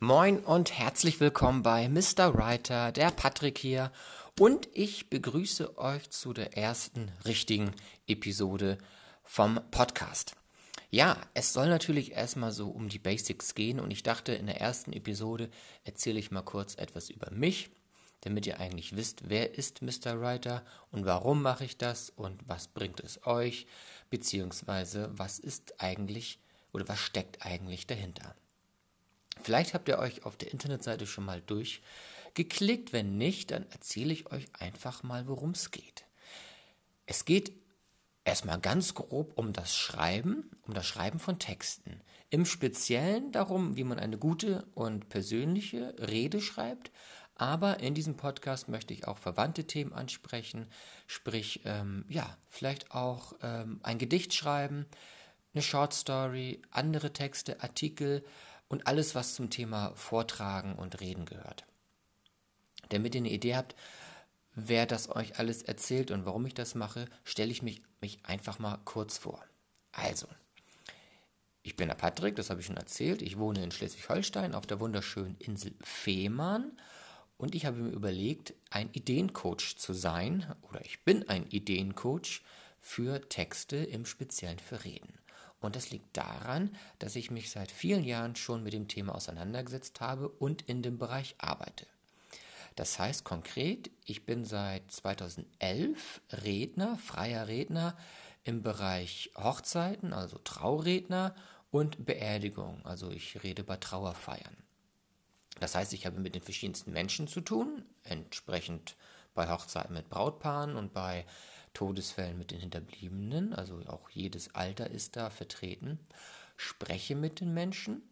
Moin und herzlich willkommen bei Mr. Writer, der Patrick hier. Und ich begrüße euch zu der ersten richtigen Episode vom Podcast. Ja, es soll natürlich erstmal so um die Basics gehen und ich dachte, in der ersten Episode erzähle ich mal kurz etwas über mich, damit ihr eigentlich wisst, wer ist Mr. Writer und warum mache ich das und was bringt es euch, beziehungsweise was ist eigentlich oder was steckt eigentlich dahinter. Vielleicht habt ihr euch auf der Internetseite schon mal durchgeklickt. Wenn nicht, dann erzähle ich euch einfach mal, worum es geht. Es geht erstmal ganz grob um das Schreiben, um das Schreiben von Texten. Im Speziellen darum, wie man eine gute und persönliche Rede schreibt. Aber in diesem Podcast möchte ich auch verwandte Themen ansprechen, sprich, ähm, ja, vielleicht auch ähm, ein Gedicht schreiben, eine Short Story, andere Texte, Artikel und alles, was zum Thema Vortragen und Reden gehört. Damit ihr eine Idee habt, wer das euch alles erzählt und warum ich das mache, stelle ich mich, mich einfach mal kurz vor. Also, ich bin der Patrick, das habe ich schon erzählt. Ich wohne in Schleswig-Holstein auf der wunderschönen Insel Fehmarn und ich habe mir überlegt, ein Ideencoach zu sein oder ich bin ein Ideencoach für Texte, im Speziellen für Reden. Und das liegt daran, dass ich mich seit vielen Jahren schon mit dem Thema auseinandergesetzt habe und in dem Bereich arbeite. Das heißt konkret, ich bin seit 2011 Redner, freier Redner im Bereich Hochzeiten, also Trauredner und Beerdigung, also ich rede bei Trauerfeiern. Das heißt, ich habe mit den verschiedensten Menschen zu tun, entsprechend bei Hochzeiten mit Brautpaaren und bei Todesfällen mit den Hinterbliebenen, also auch jedes Alter ist da vertreten. Spreche mit den Menschen.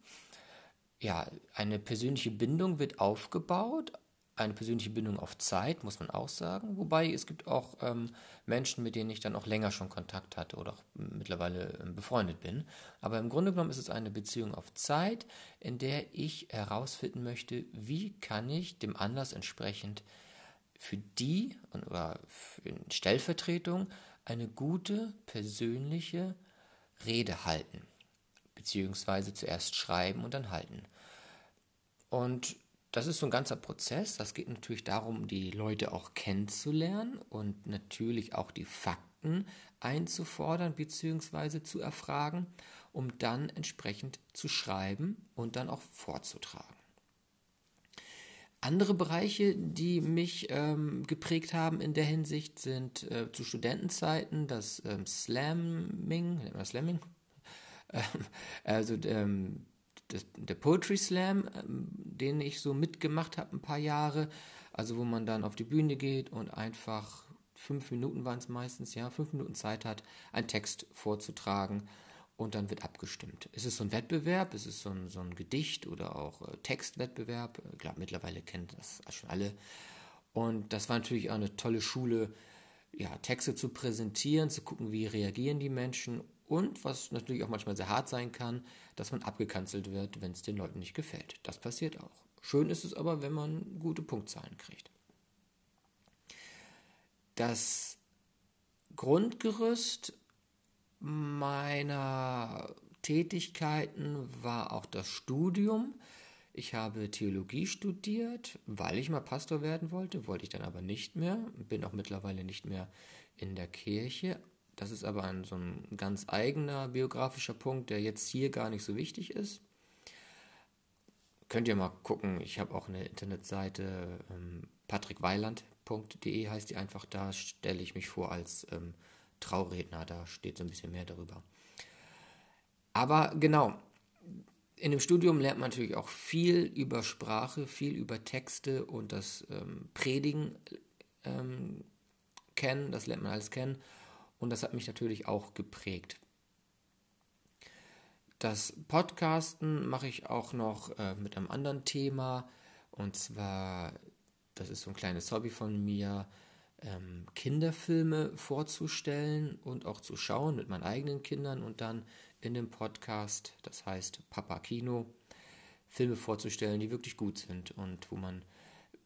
Ja, eine persönliche Bindung wird aufgebaut, eine persönliche Bindung auf Zeit, muss man auch sagen. Wobei es gibt auch ähm, Menschen, mit denen ich dann auch länger schon Kontakt hatte oder auch mittlerweile ähm, befreundet bin. Aber im Grunde genommen ist es eine Beziehung auf Zeit, in der ich herausfinden möchte, wie kann ich dem Anlass entsprechend für die oder für Stellvertretung eine gute persönliche Rede halten, beziehungsweise zuerst schreiben und dann halten. Und das ist so ein ganzer Prozess. Das geht natürlich darum, die Leute auch kennenzulernen und natürlich auch die Fakten einzufordern bzw. zu erfragen, um dann entsprechend zu schreiben und dann auch vorzutragen. Andere Bereiche, die mich ähm, geprägt haben in der Hinsicht, sind äh, zu Studentenzeiten das ähm, Slamming, nennt man Slamming? Also ähm, das, der Poetry Slam, ähm, den ich so mitgemacht habe ein paar Jahre, also wo man dann auf die Bühne geht und einfach fünf Minuten waren es meistens, ja, fünf Minuten Zeit hat, einen Text vorzutragen und dann wird abgestimmt. Es ist so ein Wettbewerb, es ist so ein, so ein Gedicht oder auch äh, Textwettbewerb. Ich glaube, mittlerweile kennt das schon alle. Und das war natürlich auch eine tolle Schule, ja, Texte zu präsentieren, zu gucken, wie reagieren die Menschen und was natürlich auch manchmal sehr hart sein kann, dass man abgekanzelt wird, wenn es den Leuten nicht gefällt. Das passiert auch. Schön ist es aber, wenn man gute Punktzahlen kriegt. Das Grundgerüst meiner Tätigkeiten war auch das Studium. Ich habe Theologie studiert, weil ich mal Pastor werden wollte, wollte ich dann aber nicht mehr, bin auch mittlerweile nicht mehr in der Kirche. Das ist aber ein, so ein ganz eigener biografischer Punkt, der jetzt hier gar nicht so wichtig ist. Könnt ihr mal gucken, ich habe auch eine Internetseite, ähm, patrickweiland.de heißt die einfach, da stelle ich mich vor als ähm, Trauredner, da steht so ein bisschen mehr darüber. Aber genau, in dem Studium lernt man natürlich auch viel über Sprache, viel über Texte und das ähm, Predigen ähm, kennen, das lernt man alles kennen und das hat mich natürlich auch geprägt. Das Podcasten mache ich auch noch äh, mit einem anderen Thema und zwar, das ist so ein kleines Hobby von mir, ähm, Kinderfilme vorzustellen und auch zu schauen mit meinen eigenen Kindern und dann in dem Podcast, das heißt Papa Kino, Filme vorzustellen, die wirklich gut sind und wo man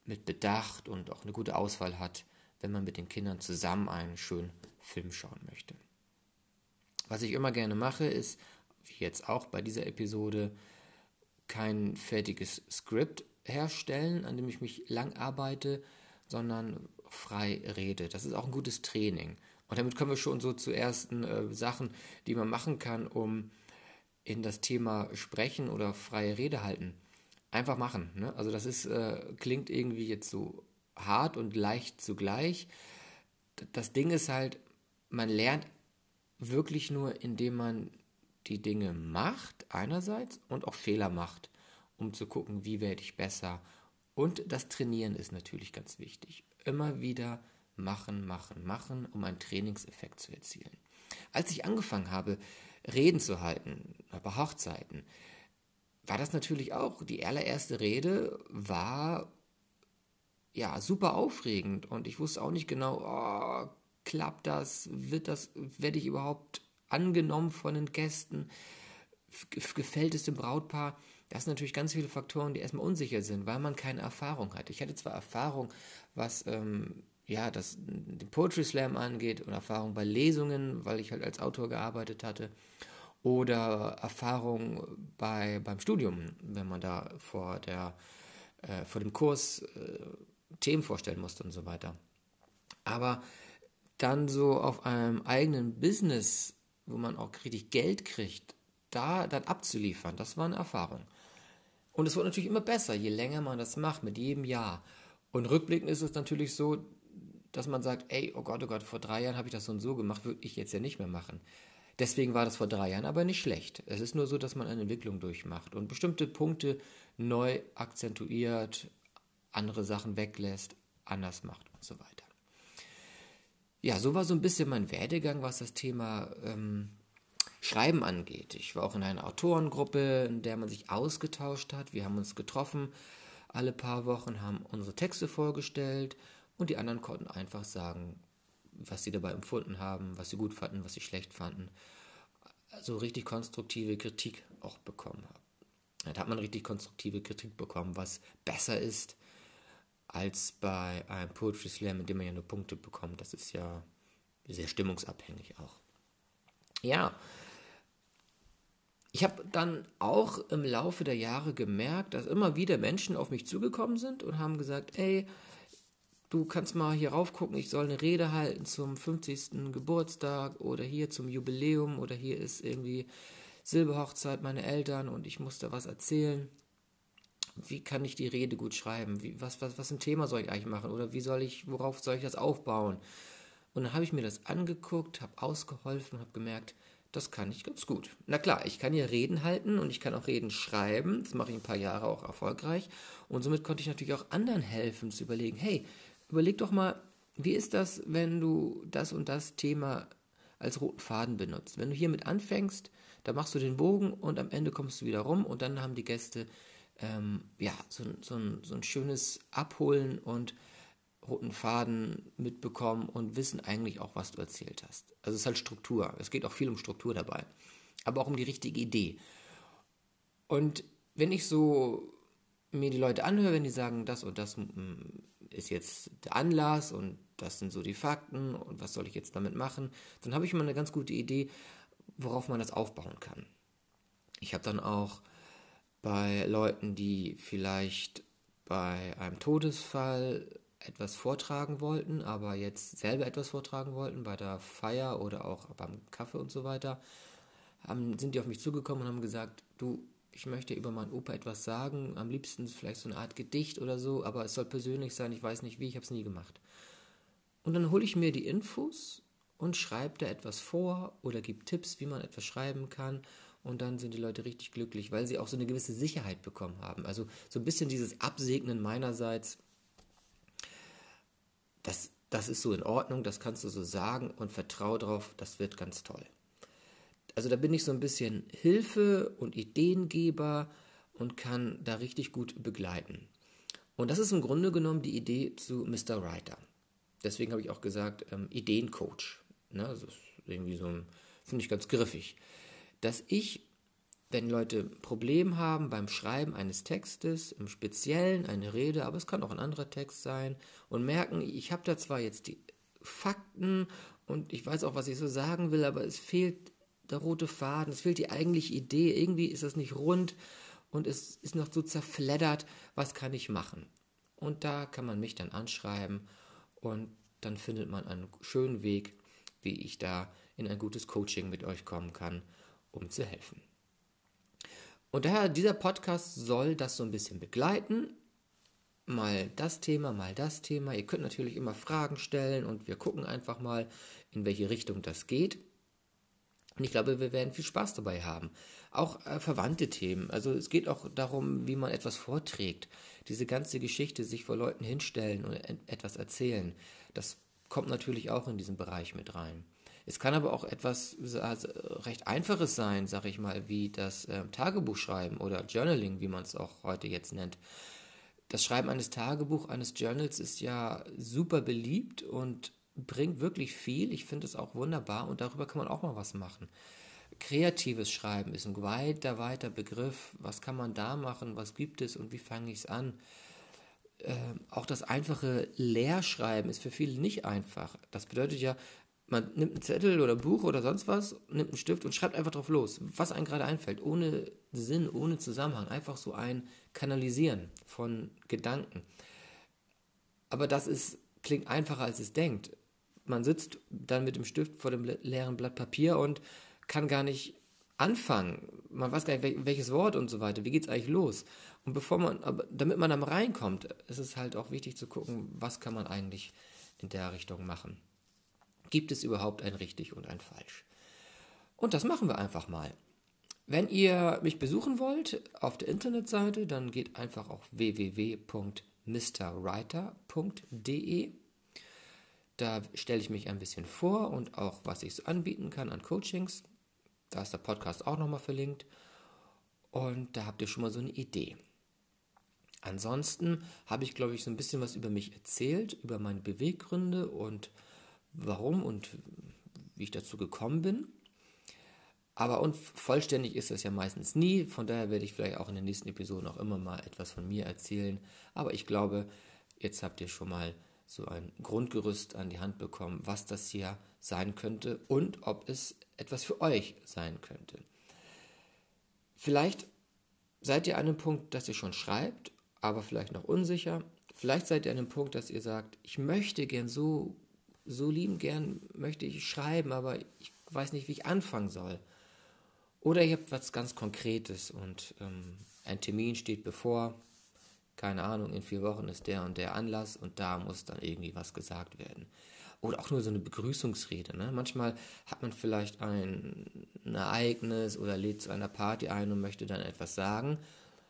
mit Bedacht und auch eine gute Auswahl hat, wenn man mit den Kindern zusammen einen schönen Film schauen möchte. Was ich immer gerne mache, ist, wie jetzt auch bei dieser Episode, kein fertiges Skript herstellen, an dem ich mich lang arbeite, sondern frei rede. Das ist auch ein gutes Training. Und damit kommen wir schon so zu ersten äh, Sachen, die man machen kann, um in das Thema Sprechen oder freie Rede halten. Einfach machen. Ne? Also das ist, äh, klingt irgendwie jetzt so hart und leicht zugleich. Das Ding ist halt, man lernt wirklich nur, indem man die Dinge macht, einerseits, und auch Fehler macht, um zu gucken, wie werde ich besser. Und das Trainieren ist natürlich ganz wichtig. Immer wieder machen, machen, machen, um einen Trainingseffekt zu erzielen. Als ich angefangen habe, Reden zu halten, bei Hochzeiten, war das natürlich auch, die allererste Rede war ja super aufregend und ich wusste auch nicht genau, oh, klappt das, wird das, werde ich überhaupt angenommen von den Gästen, gefällt es dem Brautpaar? Das sind natürlich ganz viele Faktoren, die erstmal unsicher sind, weil man keine Erfahrung hat. Ich hatte zwar Erfahrung, was ähm, ja, das, den Poetry Slam angeht und Erfahrung bei Lesungen, weil ich halt als Autor gearbeitet hatte oder Erfahrung bei, beim Studium, wenn man da vor, der, äh, vor dem Kurs äh, Themen vorstellen musste und so weiter. Aber dann so auf einem eigenen Business, wo man auch richtig Geld kriegt, da dann abzuliefern, das war eine Erfahrung. Und es wird natürlich immer besser, je länger man das macht, mit jedem Jahr. Und rückblickend ist es natürlich so, dass man sagt, ey, oh Gott, oh Gott, vor drei Jahren habe ich das so und so gemacht, würde ich jetzt ja nicht mehr machen. Deswegen war das vor drei Jahren aber nicht schlecht. Es ist nur so, dass man eine Entwicklung durchmacht und bestimmte Punkte neu akzentuiert, andere Sachen weglässt, anders macht und so weiter. Ja, so war so ein bisschen mein Werdegang, was das Thema ähm, Schreiben angeht. Ich war auch in einer Autorengruppe, in der man sich ausgetauscht hat. Wir haben uns getroffen alle paar Wochen, haben unsere Texte vorgestellt und die anderen konnten einfach sagen, was sie dabei empfunden haben, was sie gut fanden, was sie schlecht fanden. Also richtig konstruktive Kritik auch bekommen haben. Da hat man richtig konstruktive Kritik bekommen, was besser ist als bei einem Poetry Slam, in dem man ja nur Punkte bekommt. Das ist ja sehr stimmungsabhängig auch. Ja, ich habe dann auch im Laufe der Jahre gemerkt, dass immer wieder Menschen auf mich zugekommen sind und haben gesagt, ey, du kannst mal hier raufgucken, ich soll eine Rede halten zum 50. Geburtstag oder hier zum Jubiläum oder hier ist irgendwie Silberhochzeit meiner Eltern und ich muss da was erzählen. Wie kann ich die Rede gut schreiben? Wie, was, was, was ein Thema soll ich eigentlich machen? Oder wie soll ich, worauf soll ich das aufbauen? Und dann habe ich mir das angeguckt, habe ausgeholfen, habe gemerkt, das kann ich ganz gut. Na klar, ich kann hier Reden halten und ich kann auch Reden schreiben. Das mache ich ein paar Jahre auch erfolgreich. Und somit konnte ich natürlich auch anderen helfen, zu überlegen, hey, überleg doch mal, wie ist das, wenn du das und das Thema als roten Faden benutzt? Wenn du hiermit anfängst, dann machst du den Bogen und am Ende kommst du wieder rum und dann haben die Gäste ähm, ja, so, so, so ein schönes Abholen und roten Faden mitbekommen und wissen eigentlich auch, was du erzählt hast. Also es ist halt Struktur. Es geht auch viel um Struktur dabei. Aber auch um die richtige Idee. Und wenn ich so mir die Leute anhöre, wenn die sagen, das und das mm, ist jetzt der Anlass und das sind so die Fakten und was soll ich jetzt damit machen, dann habe ich immer eine ganz gute Idee, worauf man das aufbauen kann. Ich habe dann auch bei Leuten, die vielleicht bei einem Todesfall etwas vortragen wollten, aber jetzt selber etwas vortragen wollten, bei der Feier oder auch beim Kaffee und so weiter, haben, sind die auf mich zugekommen und haben gesagt, du, ich möchte über meinen Opa etwas sagen, am liebsten vielleicht so eine Art Gedicht oder so, aber es soll persönlich sein, ich weiß nicht wie, ich habe es nie gemacht. Und dann hole ich mir die Infos und schreibe da etwas vor oder gebe Tipps, wie man etwas schreiben kann. Und dann sind die Leute richtig glücklich, weil sie auch so eine gewisse Sicherheit bekommen haben. Also so ein bisschen dieses Absegnen meinerseits, das, das ist so in Ordnung, das kannst du so sagen und vertraue drauf, das wird ganz toll. Also da bin ich so ein bisschen Hilfe und Ideengeber und kann da richtig gut begleiten. Und das ist im Grunde genommen die Idee zu Mr. Writer. Deswegen habe ich auch gesagt, ähm, Ideencoach. Ne? Das ist irgendwie so, finde ich ganz griffig. Dass ich wenn Leute Probleme haben beim Schreiben eines Textes, im Speziellen eine Rede, aber es kann auch ein anderer Text sein, und merken, ich habe da zwar jetzt die Fakten und ich weiß auch, was ich so sagen will, aber es fehlt der rote Faden, es fehlt die eigentliche Idee, irgendwie ist das nicht rund und es ist noch so zerfleddert, was kann ich machen? Und da kann man mich dann anschreiben und dann findet man einen schönen Weg, wie ich da in ein gutes Coaching mit euch kommen kann, um zu helfen. Und daher, dieser Podcast soll das so ein bisschen begleiten. Mal das Thema, mal das Thema. Ihr könnt natürlich immer Fragen stellen und wir gucken einfach mal, in welche Richtung das geht. Und ich glaube, wir werden viel Spaß dabei haben. Auch äh, verwandte Themen. Also es geht auch darum, wie man etwas vorträgt. Diese ganze Geschichte, sich vor Leuten hinstellen und etwas erzählen, das kommt natürlich auch in diesen Bereich mit rein. Es kann aber auch etwas recht Einfaches sein, sag ich mal, wie das äh, Tagebuchschreiben oder Journaling, wie man es auch heute jetzt nennt. Das Schreiben eines Tagebuch, eines Journals ist ja super beliebt und bringt wirklich viel. Ich finde es auch wunderbar und darüber kann man auch mal was machen. Kreatives Schreiben ist ein weiter, weiter Begriff. Was kann man da machen? Was gibt es und wie fange ich es an? Ähm, auch das einfache Leerschreiben ist für viele nicht einfach. Das bedeutet ja, man nimmt einen Zettel oder Buch oder sonst was, nimmt einen Stift und schreibt einfach drauf los, was einem gerade einfällt, ohne Sinn, ohne Zusammenhang, einfach so ein Kanalisieren von Gedanken. Aber das ist, klingt einfacher, als es denkt. Man sitzt dann mit dem Stift vor dem leeren Blatt Papier und kann gar nicht anfangen. Man weiß gar nicht, welches Wort und so weiter. Wie geht es eigentlich los? Und bevor man, aber damit man dann reinkommt, ist es halt auch wichtig zu gucken, was kann man eigentlich in der Richtung machen. Gibt es überhaupt ein richtig und ein falsch? Und das machen wir einfach mal. Wenn ihr mich besuchen wollt auf der Internetseite, dann geht einfach auf www.mrwriter.de. Da stelle ich mich ein bisschen vor und auch, was ich so anbieten kann an Coachings. Da ist der Podcast auch nochmal verlinkt. Und da habt ihr schon mal so eine Idee. Ansonsten habe ich, glaube ich, so ein bisschen was über mich erzählt, über meine Beweggründe und warum und wie ich dazu gekommen bin. Aber und vollständig ist das ja meistens nie. Von daher werde ich vielleicht auch in den nächsten Episoden auch immer mal etwas von mir erzählen. Aber ich glaube, jetzt habt ihr schon mal so ein Grundgerüst an die Hand bekommen, was das hier sein könnte und ob es etwas für euch sein könnte. Vielleicht seid ihr an einem Punkt, dass ihr schon schreibt, aber vielleicht noch unsicher. Vielleicht seid ihr an einem Punkt, dass ihr sagt, ich möchte gern so so lieben gern möchte ich schreiben, aber ich weiß nicht, wie ich anfangen soll. Oder ihr habt was ganz Konkretes und ähm, ein Termin steht bevor, keine Ahnung, in vier Wochen ist der und der Anlass und da muss dann irgendwie was gesagt werden. Oder auch nur so eine Begrüßungsrede. Ne? Manchmal hat man vielleicht ein, ein Ereignis oder lädt zu einer Party ein und möchte dann etwas sagen,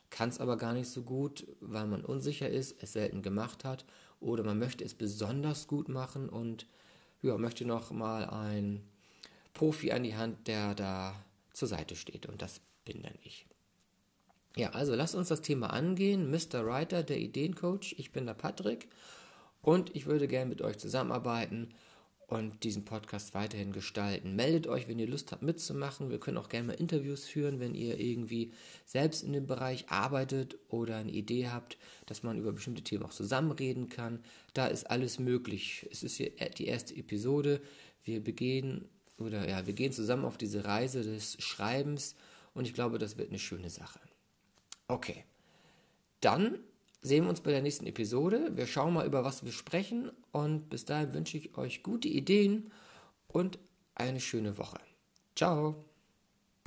kann es aber gar nicht so gut, weil man unsicher ist, es selten gemacht hat oder man möchte es besonders gut machen und ja, möchte noch mal einen Profi an die Hand, der da zur Seite steht und das bin dann ich. Ja, also lasst uns das Thema angehen. Mr. Writer, der Ideencoach, ich bin der Patrick und ich würde gerne mit euch zusammenarbeiten und diesen Podcast weiterhin gestalten. Meldet euch, wenn ihr Lust habt mitzumachen. Wir können auch gerne mal Interviews führen, wenn ihr irgendwie selbst in dem Bereich arbeitet oder eine Idee habt, dass man über bestimmte Themen auch zusammenreden kann. Da ist alles möglich. Es ist hier die erste Episode. Wir begehen oder ja, wir gehen zusammen auf diese Reise des Schreibens und ich glaube, das wird eine schöne Sache. Okay. Dann sehen wir uns bei der nächsten Episode. Wir schauen mal, über was wir sprechen. Und bis dahin wünsche ich euch gute Ideen und eine schöne Woche. Ciao.